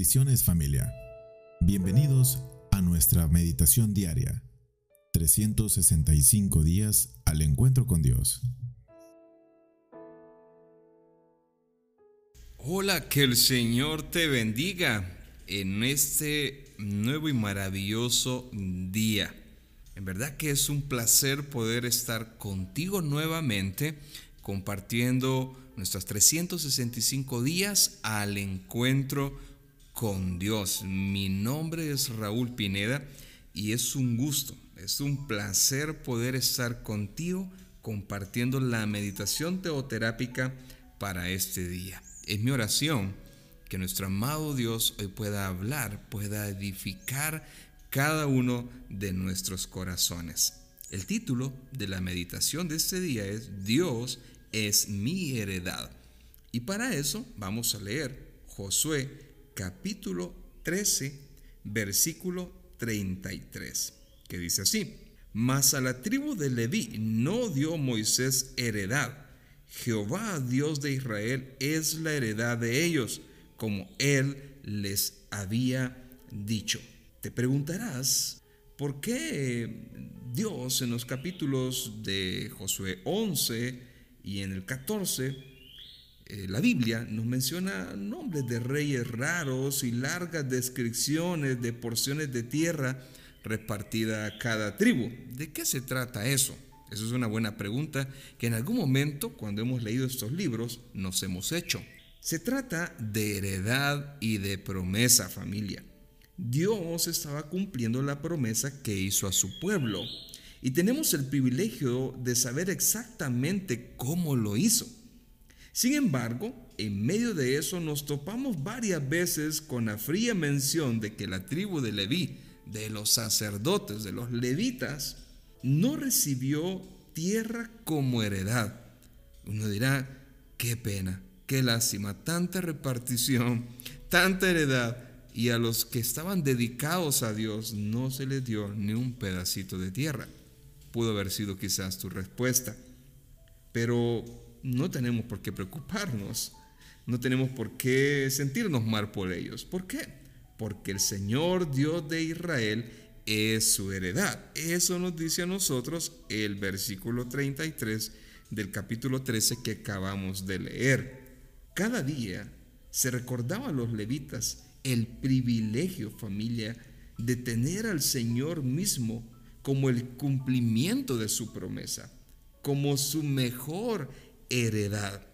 Bendiciones familia. Bienvenidos a nuestra meditación diaria. 365 días al encuentro con Dios. Hola, que el Señor te bendiga en este nuevo y maravilloso día. En verdad que es un placer poder estar contigo nuevamente compartiendo nuestros 365 días al encuentro con Dios. Mi nombre es Raúl Pineda y es un gusto, es un placer poder estar contigo compartiendo la meditación teoterápica para este día. Es mi oración que nuestro amado Dios hoy pueda hablar, pueda edificar cada uno de nuestros corazones. El título de la meditación de este día es Dios es mi heredad. Y para eso vamos a leer Josué capítulo 13, versículo 33, que dice así, mas a la tribu de Leví no dio Moisés heredad. Jehová, Dios de Israel, es la heredad de ellos, como él les había dicho. Te preguntarás, ¿por qué Dios en los capítulos de Josué 11, y en el 14, eh, la Biblia nos menciona nombres de reyes raros y largas descripciones de porciones de tierra repartida a cada tribu. ¿De qué se trata eso? Esa es una buena pregunta que en algún momento, cuando hemos leído estos libros, nos hemos hecho. Se trata de heredad y de promesa, familia. Dios estaba cumpliendo la promesa que hizo a su pueblo y tenemos el privilegio de saber exactamente cómo lo hizo. Sin embargo, en medio de eso nos topamos varias veces con la fría mención de que la tribu de Leví, de los sacerdotes, de los levitas, no recibió tierra como heredad. Uno dirá, qué pena, qué lástima, tanta repartición, tanta heredad, y a los que estaban dedicados a Dios no se les dio ni un pedacito de tierra pudo haber sido quizás tu respuesta. Pero no tenemos por qué preocuparnos, no tenemos por qué sentirnos mal por ellos. ¿Por qué? Porque el Señor Dios de Israel es su heredad. Eso nos dice a nosotros el versículo 33 del capítulo 13 que acabamos de leer. Cada día se recordaba a los levitas el privilegio, familia, de tener al Señor mismo como el cumplimiento de su promesa, como su mejor heredad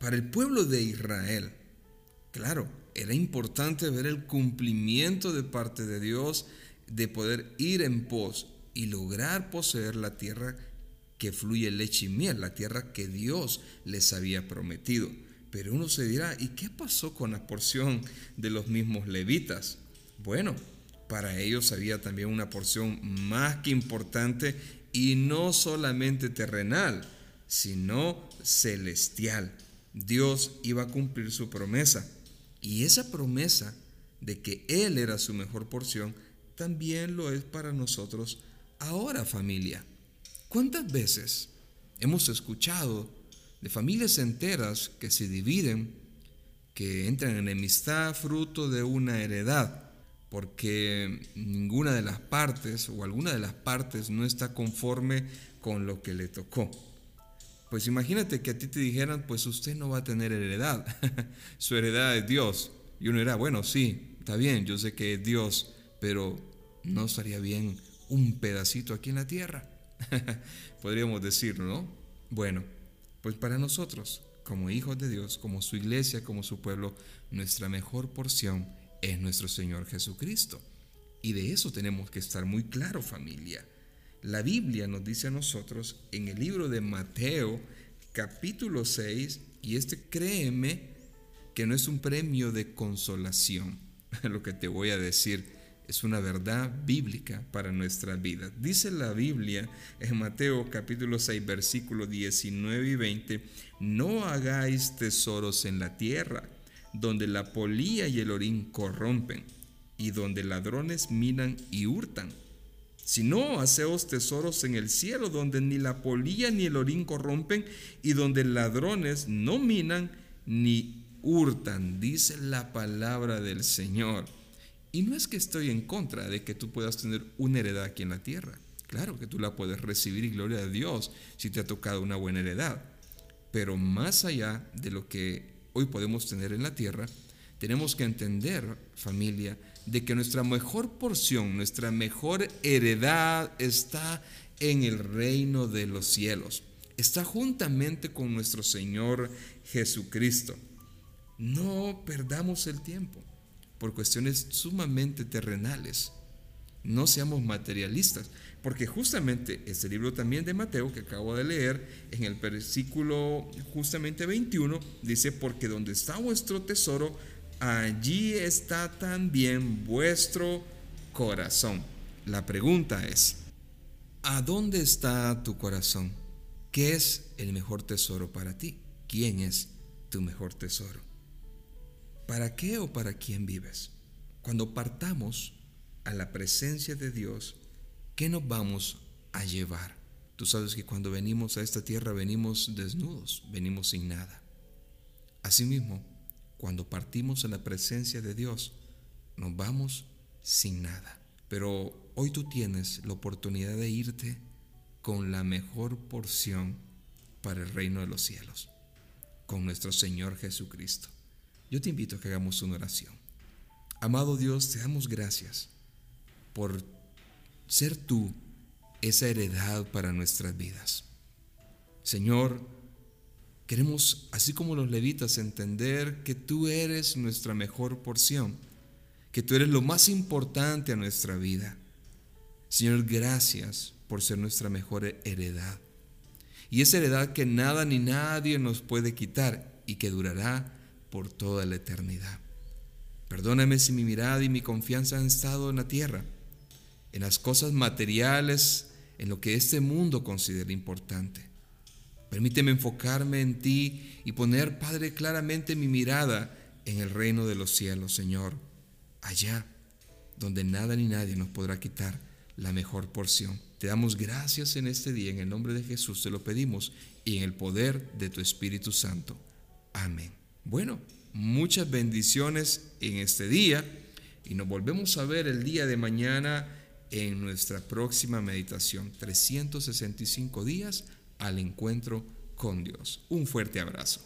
para el pueblo de Israel. Claro, era importante ver el cumplimiento de parte de Dios de poder ir en pos y lograr poseer la tierra que fluye leche y miel, la tierra que Dios les había prometido. Pero uno se dirá, ¿y qué pasó con la porción de los mismos levitas? Bueno, para ellos había también una porción más que importante y no solamente terrenal, sino celestial. Dios iba a cumplir su promesa. Y esa promesa de que Él era su mejor porción, también lo es para nosotros ahora familia. ¿Cuántas veces hemos escuchado de familias enteras que se dividen, que entran en enemistad fruto de una heredad? porque ninguna de las partes o alguna de las partes no está conforme con lo que le tocó. Pues imagínate que a ti te dijeran, pues usted no va a tener heredad, su heredad es Dios. Y uno dirá, bueno, sí, está bien, yo sé que es Dios, pero no estaría bien un pedacito aquí en la tierra. Podríamos decirlo, ¿no? Bueno, pues para nosotros, como hijos de Dios, como su iglesia, como su pueblo, nuestra mejor porción es nuestro Señor Jesucristo. Y de eso tenemos que estar muy claro familia. La Biblia nos dice a nosotros en el libro de Mateo capítulo 6, y este créeme que no es un premio de consolación, lo que te voy a decir es una verdad bíblica para nuestra vida. Dice la Biblia en Mateo capítulo 6 versículos 19 y 20, no hagáis tesoros en la tierra donde la polía y el orín corrompen, y donde ladrones minan y hurtan. Si no, haceos tesoros en el cielo, donde ni la polilla ni el orín corrompen, y donde ladrones no minan ni hurtan, dice la palabra del Señor. Y no es que estoy en contra de que tú puedas tener una heredad aquí en la tierra. Claro que tú la puedes recibir y gloria a Dios si te ha tocado una buena heredad. Pero más allá de lo que hoy podemos tener en la tierra, tenemos que entender, familia, de que nuestra mejor porción, nuestra mejor heredad está en el reino de los cielos. Está juntamente con nuestro Señor Jesucristo. No perdamos el tiempo por cuestiones sumamente terrenales. No seamos materialistas, porque justamente este libro también de Mateo que acabo de leer, en el versículo justamente 21, dice, porque donde está vuestro tesoro, allí está también vuestro corazón. La pregunta es, ¿a dónde está tu corazón? ¿Qué es el mejor tesoro para ti? ¿Quién es tu mejor tesoro? ¿Para qué o para quién vives? Cuando partamos a la presencia de Dios, ¿qué nos vamos a llevar? Tú sabes que cuando venimos a esta tierra venimos desnudos, venimos sin nada. Asimismo, cuando partimos a la presencia de Dios, nos vamos sin nada. Pero hoy tú tienes la oportunidad de irte con la mejor porción para el reino de los cielos, con nuestro Señor Jesucristo. Yo te invito a que hagamos una oración. Amado Dios, te damos gracias por ser tú esa heredad para nuestras vidas. Señor, queremos, así como los levitas, entender que tú eres nuestra mejor porción, que tú eres lo más importante a nuestra vida. Señor, gracias por ser nuestra mejor heredad. Y esa heredad que nada ni nadie nos puede quitar y que durará por toda la eternidad. Perdóname si mi mirada y mi confianza han estado en la tierra, en las cosas materiales, en lo que este mundo considera importante. Permíteme enfocarme en ti y poner, Padre, claramente mi mirada en el reino de los cielos, Señor, allá donde nada ni nadie nos podrá quitar la mejor porción. Te damos gracias en este día, en el nombre de Jesús te lo pedimos y en el poder de tu Espíritu Santo. Amén. Bueno, muchas bendiciones en este día y nos volvemos a ver el día de mañana en nuestra próxima meditación, 365 días al encuentro con Dios. Un fuerte abrazo.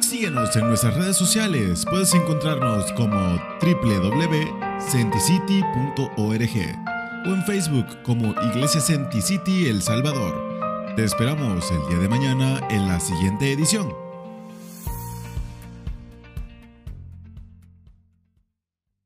Síguenos en nuestras redes sociales. Puedes encontrarnos como www centicity.org o en Facebook como Iglesia Centicity El Salvador. Te esperamos el día de mañana en la siguiente edición.